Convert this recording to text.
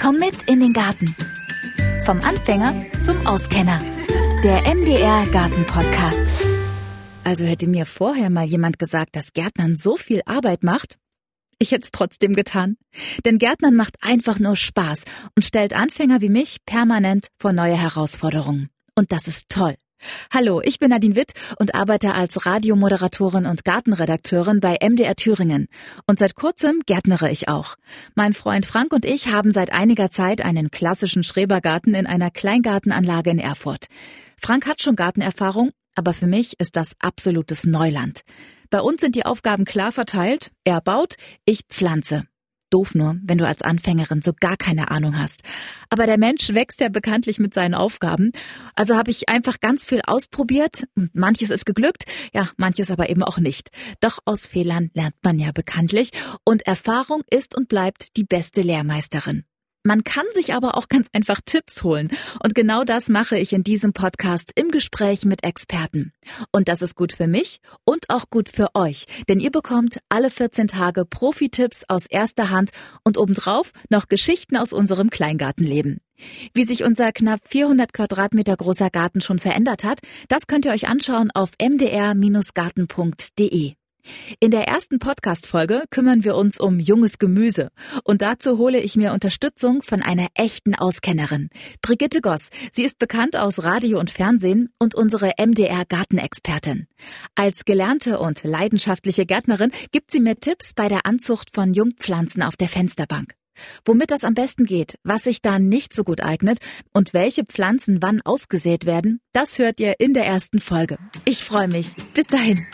Komm mit in den Garten. Vom Anfänger zum Auskenner. Der MDR Garten Podcast. Also hätte mir vorher mal jemand gesagt, dass Gärtnern so viel Arbeit macht. Ich hätte es trotzdem getan. Denn Gärtnern macht einfach nur Spaß und stellt Anfänger wie mich permanent vor neue Herausforderungen. Und das ist toll. Hallo, ich bin Nadine Witt und arbeite als Radiomoderatorin und Gartenredakteurin bei MDR Thüringen. Und seit kurzem gärtnere ich auch. Mein Freund Frank und ich haben seit einiger Zeit einen klassischen Schrebergarten in einer Kleingartenanlage in Erfurt. Frank hat schon Gartenerfahrung, aber für mich ist das absolutes Neuland. Bei uns sind die Aufgaben klar verteilt. Er baut, ich pflanze. Doof nur, wenn du als Anfängerin so gar keine Ahnung hast. Aber der Mensch wächst ja bekanntlich mit seinen Aufgaben. Also habe ich einfach ganz viel ausprobiert. Manches ist geglückt, ja, manches aber eben auch nicht. Doch aus Fehlern lernt man ja bekanntlich. Und Erfahrung ist und bleibt die beste Lehrmeisterin. Man kann sich aber auch ganz einfach Tipps holen. Und genau das mache ich in diesem Podcast im Gespräch mit Experten. Und das ist gut für mich und auch gut für euch, denn ihr bekommt alle 14 Tage Profi-Tipps aus erster Hand und obendrauf noch Geschichten aus unserem Kleingartenleben. Wie sich unser knapp 400 Quadratmeter großer Garten schon verändert hat, das könnt ihr euch anschauen auf mdr-garten.de. In der ersten Podcast-Folge kümmern wir uns um junges Gemüse. Und dazu hole ich mir Unterstützung von einer echten Auskennerin. Brigitte Goss. Sie ist bekannt aus Radio und Fernsehen und unsere MDR-Gartenexpertin. Als gelernte und leidenschaftliche Gärtnerin gibt sie mir Tipps bei der Anzucht von Jungpflanzen auf der Fensterbank. Womit das am besten geht, was sich da nicht so gut eignet und welche Pflanzen wann ausgesät werden, das hört ihr in der ersten Folge. Ich freue mich. Bis dahin.